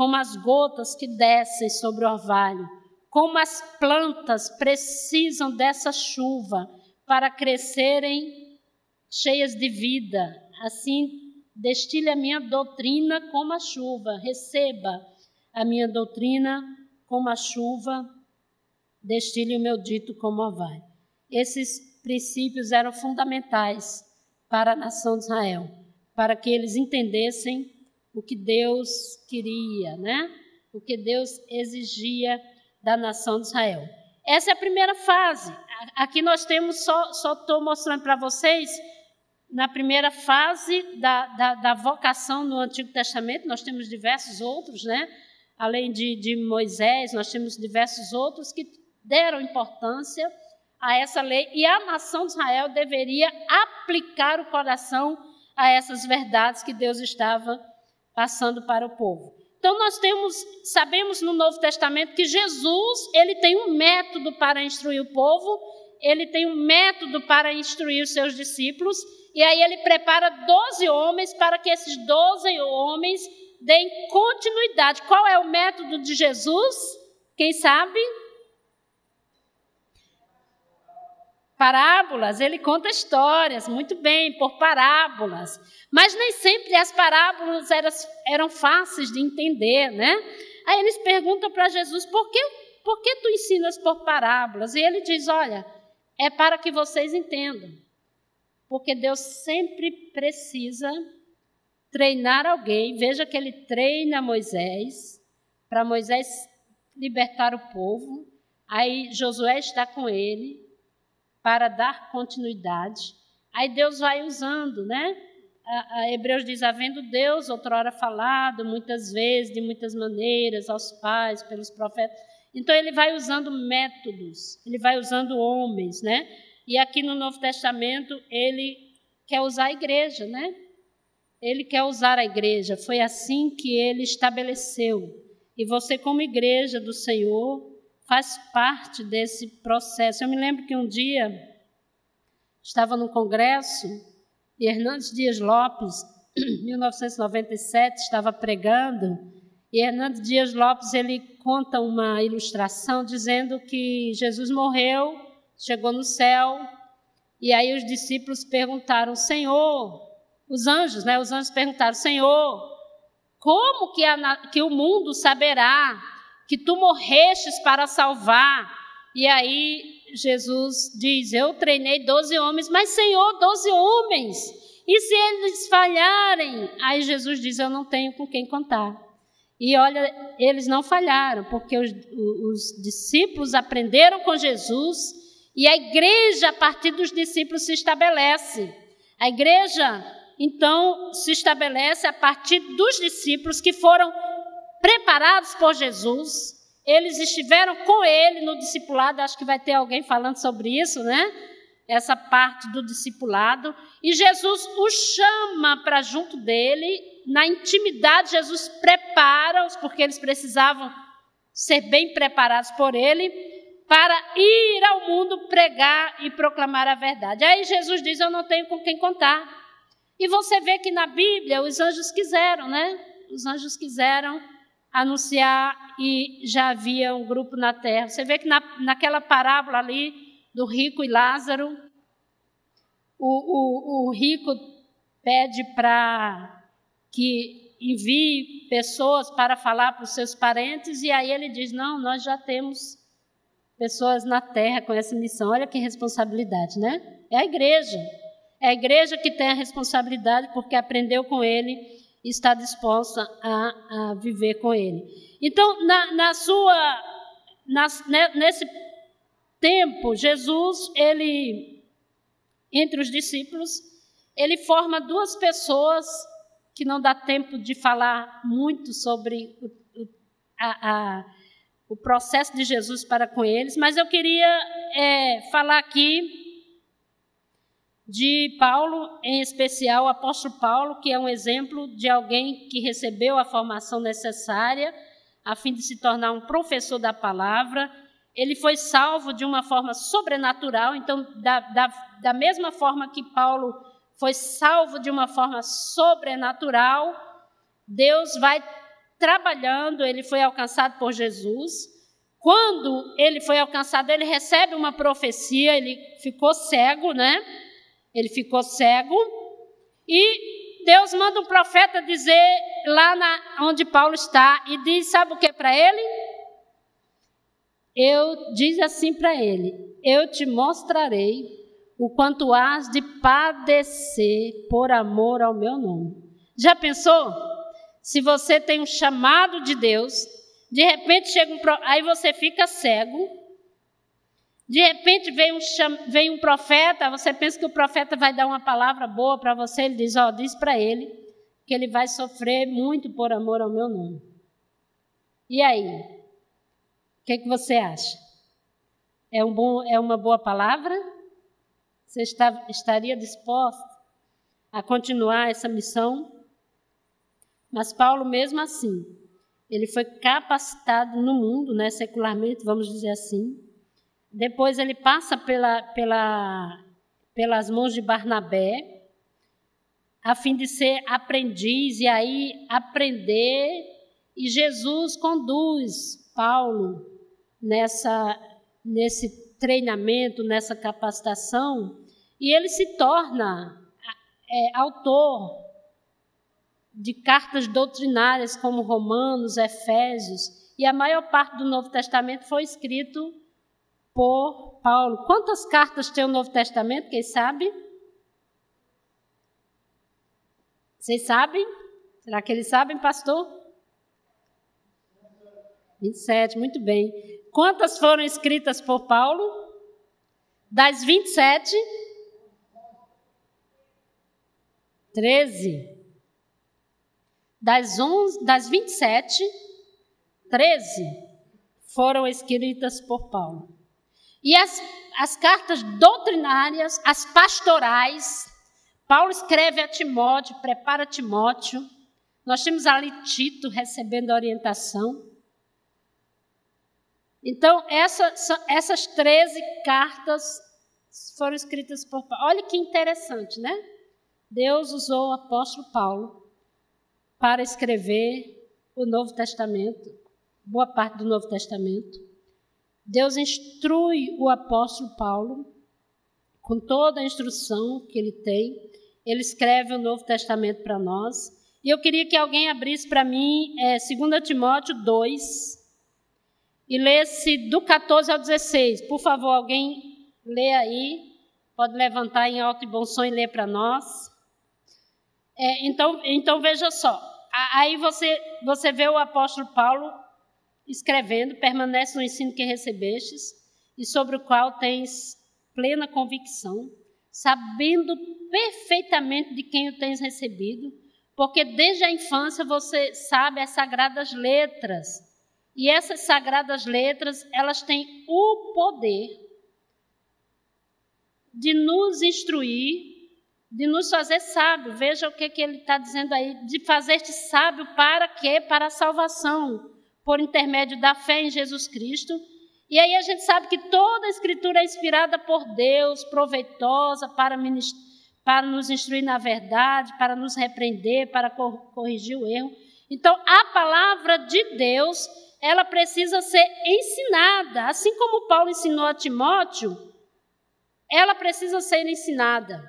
como as gotas que descem sobre o orvalho, como as plantas precisam dessa chuva para crescerem cheias de vida. Assim, destile a minha doutrina como a chuva, receba a minha doutrina como a chuva, destile o meu dito como vai. Esses princípios eram fundamentais para a nação de Israel, para que eles entendessem o que Deus queria, né? O que Deus exigia da nação de Israel. Essa é a primeira fase. Aqui nós temos, só estou mostrando para vocês, na primeira fase da, da, da, vocação no Antigo Testamento, nós temos diversos outros, né? Além de, de Moisés, nós temos diversos outros que deram importância a essa lei e a nação de Israel deveria aplicar o coração a essas verdades que Deus estava passando para o povo. Então nós temos, sabemos no Novo Testamento que Jesus, ele tem um método para instruir o povo ele tem um método para instruir os seus discípulos, e aí ele prepara 12 homens para que esses 12 homens deem continuidade. Qual é o método de Jesus? Quem sabe? Parábolas, ele conta histórias, muito bem, por parábolas. Mas nem sempre as parábolas eram, eram fáceis de entender, né? Aí eles perguntam para Jesus: por que, por que tu ensinas por parábolas? E ele diz: olha, é para que vocês entendam. Porque Deus sempre precisa treinar alguém. Veja que ele treina Moisés, para Moisés libertar o povo. Aí Josué está com ele para dar continuidade. Aí Deus vai usando, né? A, a Hebreus diz: havendo Deus outrora falado muitas vezes, de muitas maneiras, aos pais, pelos profetas. Então ele vai usando métodos, ele vai usando homens, né? E aqui no Novo Testamento ele quer usar a igreja, né? Ele quer usar a igreja. Foi assim que ele estabeleceu. E você, como igreja do Senhor, faz parte desse processo. Eu me lembro que um dia estava no congresso e Hernandes Dias Lopes, <clears throat> 1997, estava pregando e Hernandes Dias Lopes ele conta uma ilustração dizendo que Jesus morreu, chegou no céu e aí os discípulos perguntaram: Senhor, os anjos, né? Os anjos perguntaram: Senhor, como que, a, que o mundo saberá que tu morrestes para salvar. E aí Jesus diz: Eu treinei doze homens, mas Senhor, doze homens. E se eles falharem? Aí Jesus diz: Eu não tenho com quem contar. E olha, eles não falharam, porque os, os discípulos aprenderam com Jesus e a igreja, a partir dos discípulos, se estabelece. A igreja, então, se estabelece a partir dos discípulos que foram preparados por Jesus, eles estiveram com ele no discipulado, acho que vai ter alguém falando sobre isso, né? Essa parte do discipulado, e Jesus os chama para junto dele, na intimidade, Jesus prepara-os, porque eles precisavam ser bem preparados por ele, para ir ao mundo pregar e proclamar a verdade. Aí Jesus diz: Eu não tenho com quem contar. E você vê que na Bíblia os anjos quiseram, né? Os anjos quiseram anunciar e já havia um grupo na terra. Você vê que na, naquela parábola ali do rico e Lázaro, o, o, o rico pede para que envie pessoas para falar para os seus parentes, e aí ele diz: Não, nós já temos pessoas na terra com essa missão. Olha que responsabilidade, né? É a igreja. É a igreja que tem a responsabilidade porque aprendeu com ele está disposta a, a viver com Ele. Então, na, na sua, nas, nesse tempo, Jesus, ele, entre os discípulos, ele forma duas pessoas que não dá tempo de falar muito sobre o, o, a, a, o processo de Jesus para com eles, mas eu queria é, falar aqui de Paulo, em especial o apóstolo Paulo, que é um exemplo de alguém que recebeu a formação necessária a fim de se tornar um professor da palavra. Ele foi salvo de uma forma sobrenatural, então, da, da, da mesma forma que Paulo foi salvo de uma forma sobrenatural, Deus vai trabalhando, ele foi alcançado por Jesus. Quando ele foi alcançado, ele recebe uma profecia, ele ficou cego, né? Ele ficou cego e Deus manda um profeta dizer lá na, onde Paulo está e diz: sabe o que para ele? Eu diz assim para ele: Eu te mostrarei o quanto has de padecer por amor ao meu nome. Já pensou? Se você tem um chamado de Deus, de repente chega um aí você fica cego de repente vem um, vem um profeta, você pensa que o profeta vai dar uma palavra boa para você, ele diz, ó, oh, diz para ele que ele vai sofrer muito por amor ao meu nome. E aí? O que, que você acha? É, um bom, é uma boa palavra? Você está, estaria disposto a continuar essa missão? Mas Paulo, mesmo assim, ele foi capacitado no mundo, né, secularmente, vamos dizer assim, depois ele passa pela, pela, pelas mãos de Barnabé, a fim de ser aprendiz e aí aprender, e Jesus conduz Paulo nessa, nesse treinamento, nessa capacitação, e ele se torna é, autor de cartas doutrinárias como Romanos, Efésios, e a maior parte do Novo Testamento foi escrito por Paulo. Quantas cartas tem o Novo Testamento? Quem sabe? Vocês sabem? Será que eles sabem, pastor? 27, muito bem. Quantas foram escritas por Paulo? Das 27, 13. Das, 11, das 27, 13 foram escritas por Paulo. E as, as cartas doutrinárias, as pastorais, Paulo escreve a Timóteo, prepara Timóteo. Nós temos ali Tito recebendo orientação. Então, essa, essas 13 cartas foram escritas por Paulo. Olha que interessante, né? Deus usou o apóstolo Paulo para escrever o Novo Testamento, boa parte do Novo Testamento. Deus instrui o apóstolo Paulo com toda a instrução que ele tem. Ele escreve o Novo Testamento para nós. E eu queria que alguém abrisse para mim é, 2 Timóteo 2 e lesse do 14 ao 16. Por favor, alguém lê aí. Pode levantar em alto e bom som e ler para nós. É, então, então, veja só. Aí você, você vê o apóstolo Paulo escrevendo, permanece no ensino que recebestes e sobre o qual tens plena convicção, sabendo perfeitamente de quem o tens recebido, porque desde a infância você sabe as sagradas letras. E essas sagradas letras, elas têm o poder de nos instruir, de nos fazer sábio. Veja o que, que ele está dizendo aí, de fazer-te sábio para quê? Para a salvação por intermédio da fé em Jesus Cristo. E aí a gente sabe que toda a Escritura é inspirada por Deus, proveitosa para, para nos instruir na verdade, para nos repreender, para corrigir o erro. Então, a palavra de Deus, ela precisa ser ensinada, assim como Paulo ensinou a Timóteo, ela precisa ser ensinada.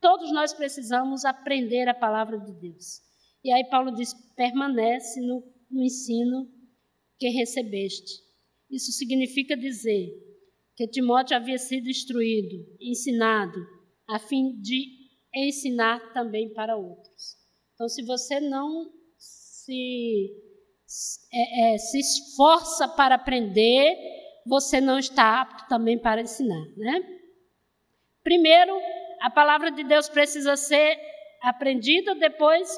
Todos nós precisamos aprender a palavra de Deus. E aí Paulo diz: permanece no no ensino que recebeste. Isso significa dizer que Timóteo havia sido instruído, ensinado, a fim de ensinar também para outros. Então, se você não se, é, é, se esforça para aprender, você não está apto também para ensinar, né? Primeiro, a palavra de Deus precisa ser aprendida, depois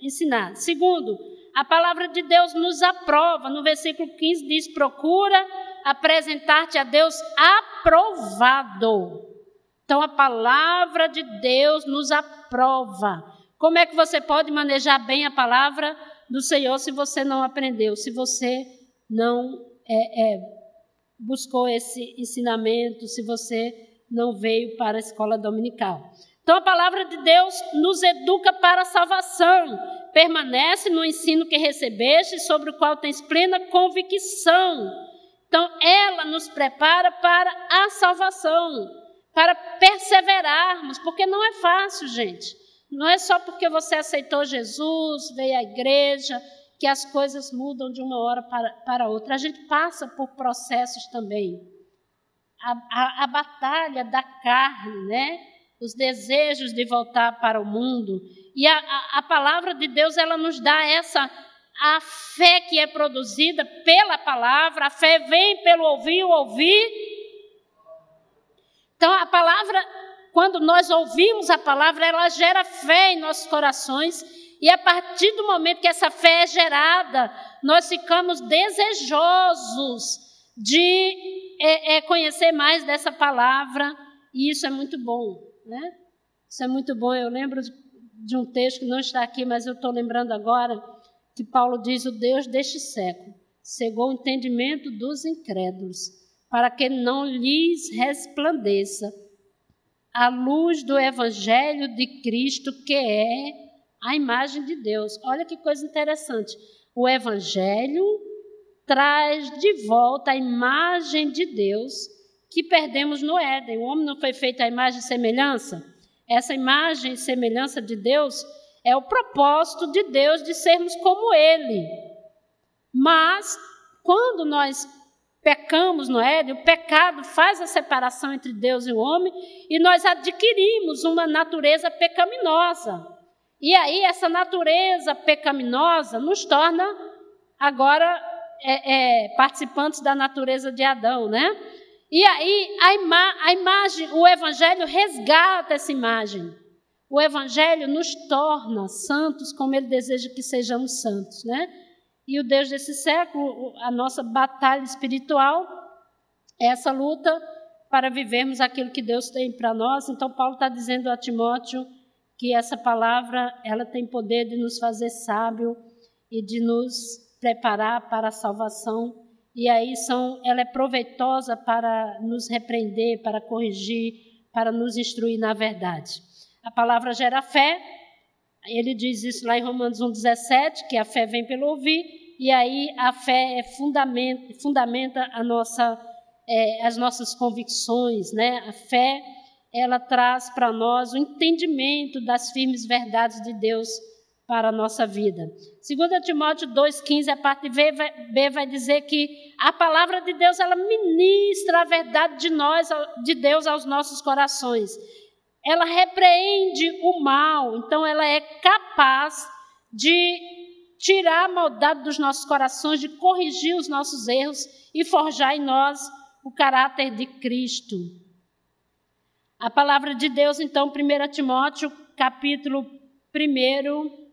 ensinada. Segundo, a palavra de Deus nos aprova. No versículo 15 diz: procura apresentar-te a Deus aprovado. Então a palavra de Deus nos aprova. Como é que você pode manejar bem a palavra do Senhor se você não aprendeu, se você não é, é, buscou esse ensinamento, se você não veio para a escola dominical? Então a palavra de Deus nos educa para a salvação permanece no ensino que recebeste, sobre o qual tens plena convicção. Então, ela nos prepara para a salvação, para perseverarmos, porque não é fácil, gente. Não é só porque você aceitou Jesus, veio à igreja, que as coisas mudam de uma hora para, para outra. A gente passa por processos também. A, a, a batalha da carne, né? Os desejos de voltar para o mundo. E a, a, a, palavra de Deus, ela nos dá essa, a fé que é produzida pela palavra, a fé vem pelo ouvir, o ouvir. Então, a palavra, quando nós ouvimos a palavra, ela gera fé em nossos corações. E a partir do momento que essa fé é gerada, nós ficamos desejosos de é, é, conhecer mais dessa palavra, e isso é muito bom. Né? Isso é muito bom. Eu lembro de um texto que não está aqui, mas eu estou lembrando agora, que Paulo diz: O Deus deste século cegou o entendimento dos incrédulos, para que não lhes resplandeça a luz do Evangelho de Cristo, que é a imagem de Deus. Olha que coisa interessante. O Evangelho traz de volta a imagem de Deus que perdemos no Éden. O homem não foi feito à imagem e semelhança? Essa imagem e semelhança de Deus é o propósito de Deus de sermos como Ele. Mas, quando nós pecamos no Éden, o pecado faz a separação entre Deus e o homem e nós adquirimos uma natureza pecaminosa. E aí, essa natureza pecaminosa nos torna agora é, é, participantes da natureza de Adão, né? E aí a, ima a imagem, o Evangelho resgata essa imagem. O Evangelho nos torna santos como Ele deseja que sejamos santos, né? E o Deus desse século, a nossa batalha espiritual é essa luta para vivermos aquilo que Deus tem para nós. Então Paulo está dizendo a Timóteo que essa palavra ela tem poder de nos fazer sábio e de nos preparar para a salvação e aí são, ela é proveitosa para nos repreender, para corrigir, para nos instruir na verdade. A palavra gera fé, ele diz isso lá em Romanos 1,17, que a fé vem pelo ouvir, e aí a fé é fundamenta, fundamenta a nossa, é, as nossas convicções, né? A fé, ela traz para nós o entendimento das firmes verdades de Deus para a nossa vida. 2 Timóteo 2,15, a parte B vai, dizer que a palavra de Deus ela ministra a verdade de nós, de Deus aos nossos corações. Ela repreende o mal, então ela é capaz de tirar a maldade dos nossos corações, de corrigir os nossos erros e forjar em nós o caráter de Cristo. A palavra de Deus, então, 1 Timóteo, capítulo 1,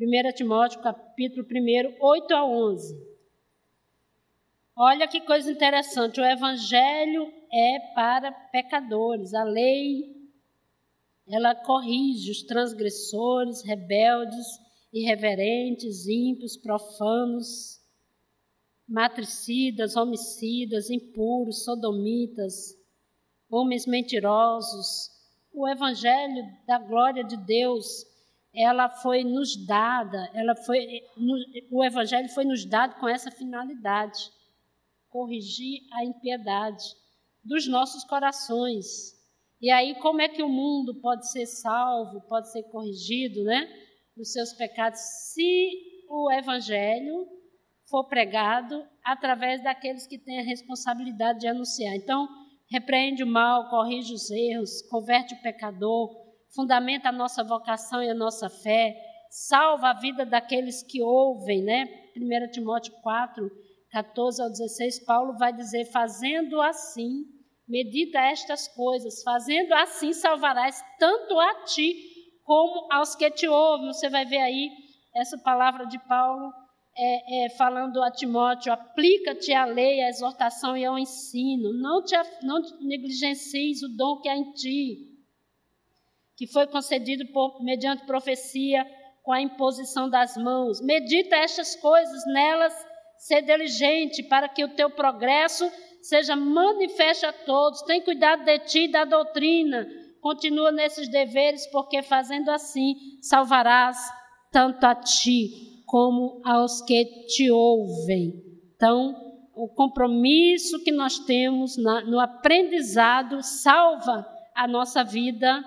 1 Timóteo, capítulo 1, 8 a 11. Olha que coisa interessante, o evangelho é para pecadores. A lei ela corrige os transgressores, rebeldes, irreverentes, ímpios, profanos, matricidas, homicidas, impuros, sodomitas, homens mentirosos. O evangelho da glória de Deus ela foi nos dada, ela foi, o Evangelho foi nos dado com essa finalidade, corrigir a impiedade dos nossos corações. E aí, como é que o mundo pode ser salvo, pode ser corrigido, né, dos seus pecados, se o Evangelho for pregado através daqueles que têm a responsabilidade de anunciar. Então, repreende o mal, corrige os erros, converte o pecador, fundamenta a nossa vocação e a nossa fé, salva a vida daqueles que ouvem, né? 1 Timóteo 4, 14 ao 16, Paulo vai dizer: fazendo assim, medita estas coisas, fazendo assim salvarás tanto a ti como aos que te ouvem. Você vai ver aí essa palavra de Paulo é, é, falando a Timóteo: aplica-te à lei, à exortação e ao ensino, não, te, não negligencies o dom que há em ti que foi concedido por, mediante profecia com a imposição das mãos. Medita estas coisas, nelas ser diligente, para que o teu progresso seja manifesto a todos. Tem cuidado de ti e da doutrina. Continua nesses deveres, porque fazendo assim salvarás tanto a ti como aos que te ouvem. Então, o compromisso que nós temos na, no aprendizado salva a nossa vida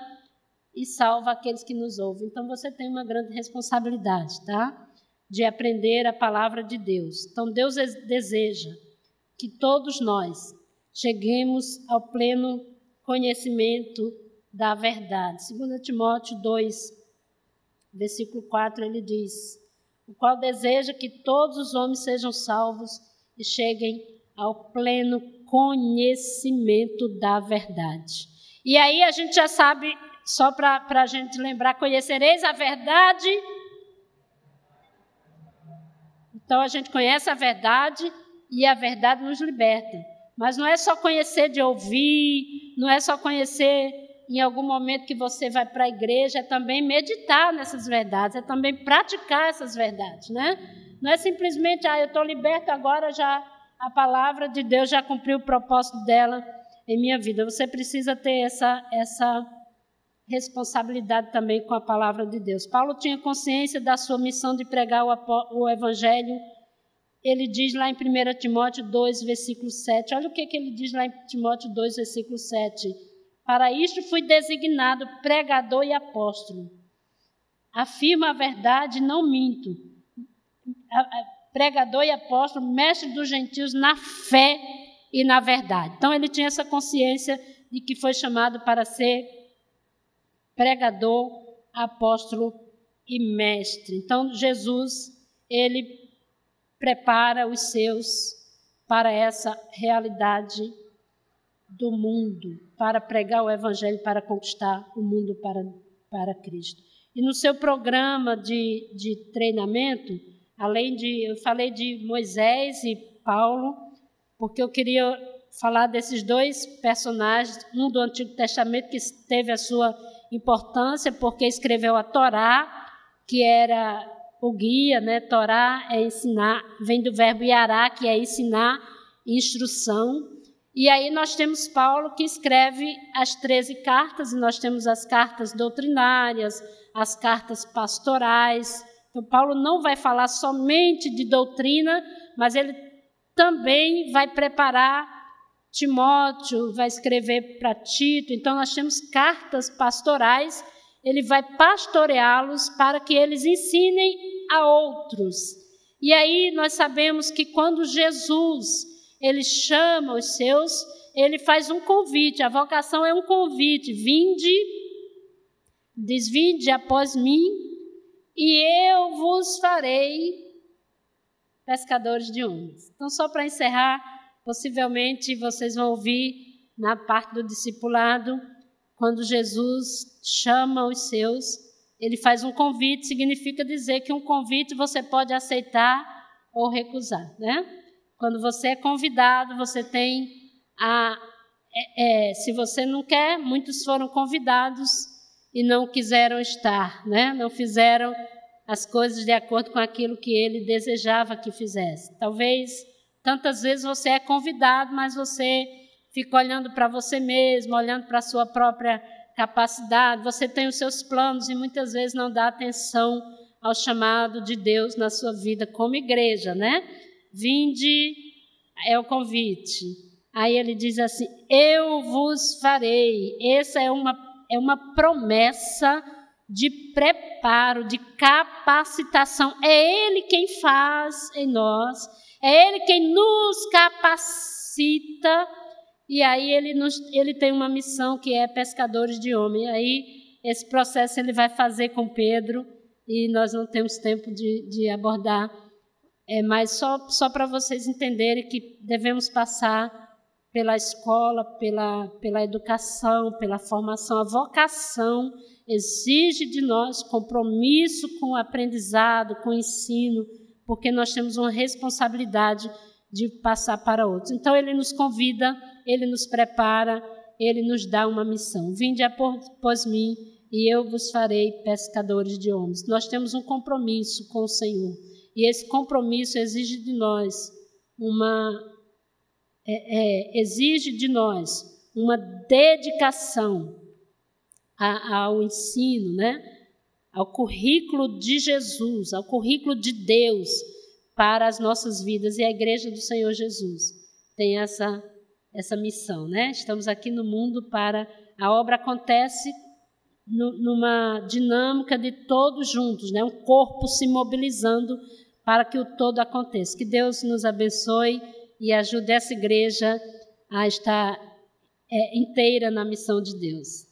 e salva aqueles que nos ouvem. Então você tem uma grande responsabilidade, tá? De aprender a palavra de Deus. Então Deus deseja que todos nós cheguemos ao pleno conhecimento da verdade. 2 Timóteo 2, versículo 4, ele diz: O qual deseja que todos os homens sejam salvos e cheguem ao pleno conhecimento da verdade. E aí a gente já sabe só para a gente lembrar: conhecereis a verdade. Então a gente conhece a verdade e a verdade nos liberta. Mas não é só conhecer de ouvir, não é só conhecer em algum momento que você vai para a igreja, é também meditar nessas verdades, é também praticar essas verdades, né? Não é simplesmente, ah, eu estou liberto agora, já a palavra de Deus já cumpriu o propósito dela em minha vida. Você precisa ter essa, essa responsabilidade também com a palavra de Deus. Paulo tinha consciência da sua missão de pregar o, evangelho. Ele diz lá em 1 Timóteo 2, versículo 7. Olha o que, que ele diz lá em Timóteo 2, versículo 7. Para isto fui designado pregador e apóstolo. Afirma a verdade, não minto. Pregador e apóstolo, mestre dos gentios na fé e na verdade. Então ele tinha essa consciência de que foi chamado para ser pregador, apóstolo e mestre. Então Jesus, ele prepara os seus para essa realidade do mundo, para pregar o evangelho, para conquistar o mundo para, para Cristo. E no seu programa de, de treinamento, além de. Eu falei de Moisés e Paulo, porque eu queria falar desses dois personagens, um do Antigo Testamento que teve a sua importância porque escreveu a Torá, que era o guia, né? Torá é ensinar, vem do verbo yará, que é ensinar, instrução. E aí nós temos Paulo que escreve as 13 cartas, e nós temos as cartas doutrinárias, as cartas pastorais. Então, Paulo não vai falar somente de doutrina, mas ele também vai preparar Timóteo, vai escrever para Tito. Então, nós temos cartas pastorais, ele vai pastoreá-los para que eles ensinem a outros. E aí nós sabemos que quando Jesus ele chama os seus, ele faz um convite, a vocação é um convite: vinde, desvinde após mim, e eu vos farei pescadores de homens. Então, só para encerrar, possivelmente vocês vão ouvir na parte do discipulado, quando Jesus chama os seus, ele faz um convite, significa dizer que um convite você pode aceitar ou recusar, né? Quando você é convidado, você tem a. É, é, se você não quer, muitos foram convidados e não quiseram estar, né? não fizeram as coisas de acordo com aquilo que ele desejava que fizesse. Talvez tantas vezes você é convidado, mas você fica olhando para você mesmo, olhando para a sua própria capacidade, você tem os seus planos e muitas vezes não dá atenção ao chamado de Deus na sua vida como igreja, né? Vinde é o convite. Aí ele diz assim: Eu vos farei. Essa é uma, é uma promessa de preparo, de capacitação. É Ele quem faz em nós, é Ele quem nos capacita. E aí ele, nos, ele tem uma missão que é pescadores de homem. Aí esse processo ele vai fazer com Pedro e nós não temos tempo de, de abordar é, mas só, só para vocês entenderem que devemos passar pela escola, pela, pela educação, pela formação. A vocação exige de nós compromisso com o aprendizado, com o ensino, porque nós temos uma responsabilidade de passar para outros. Então, ele nos convida, ele nos prepara, ele nos dá uma missão. Vinde após mim e eu vos farei pescadores de homens. Nós temos um compromisso com o Senhor. E esse compromisso exige de nós uma é, é, exige de nós uma dedicação a, ao ensino, né? Ao currículo de Jesus, ao currículo de Deus para as nossas vidas. E a Igreja do Senhor Jesus tem essa, essa missão. Né? Estamos aqui no mundo para. A obra acontece numa dinâmica de todos juntos, né? um corpo se mobilizando para que o todo aconteça. Que Deus nos abençoe e ajude essa igreja a estar é, inteira na missão de Deus.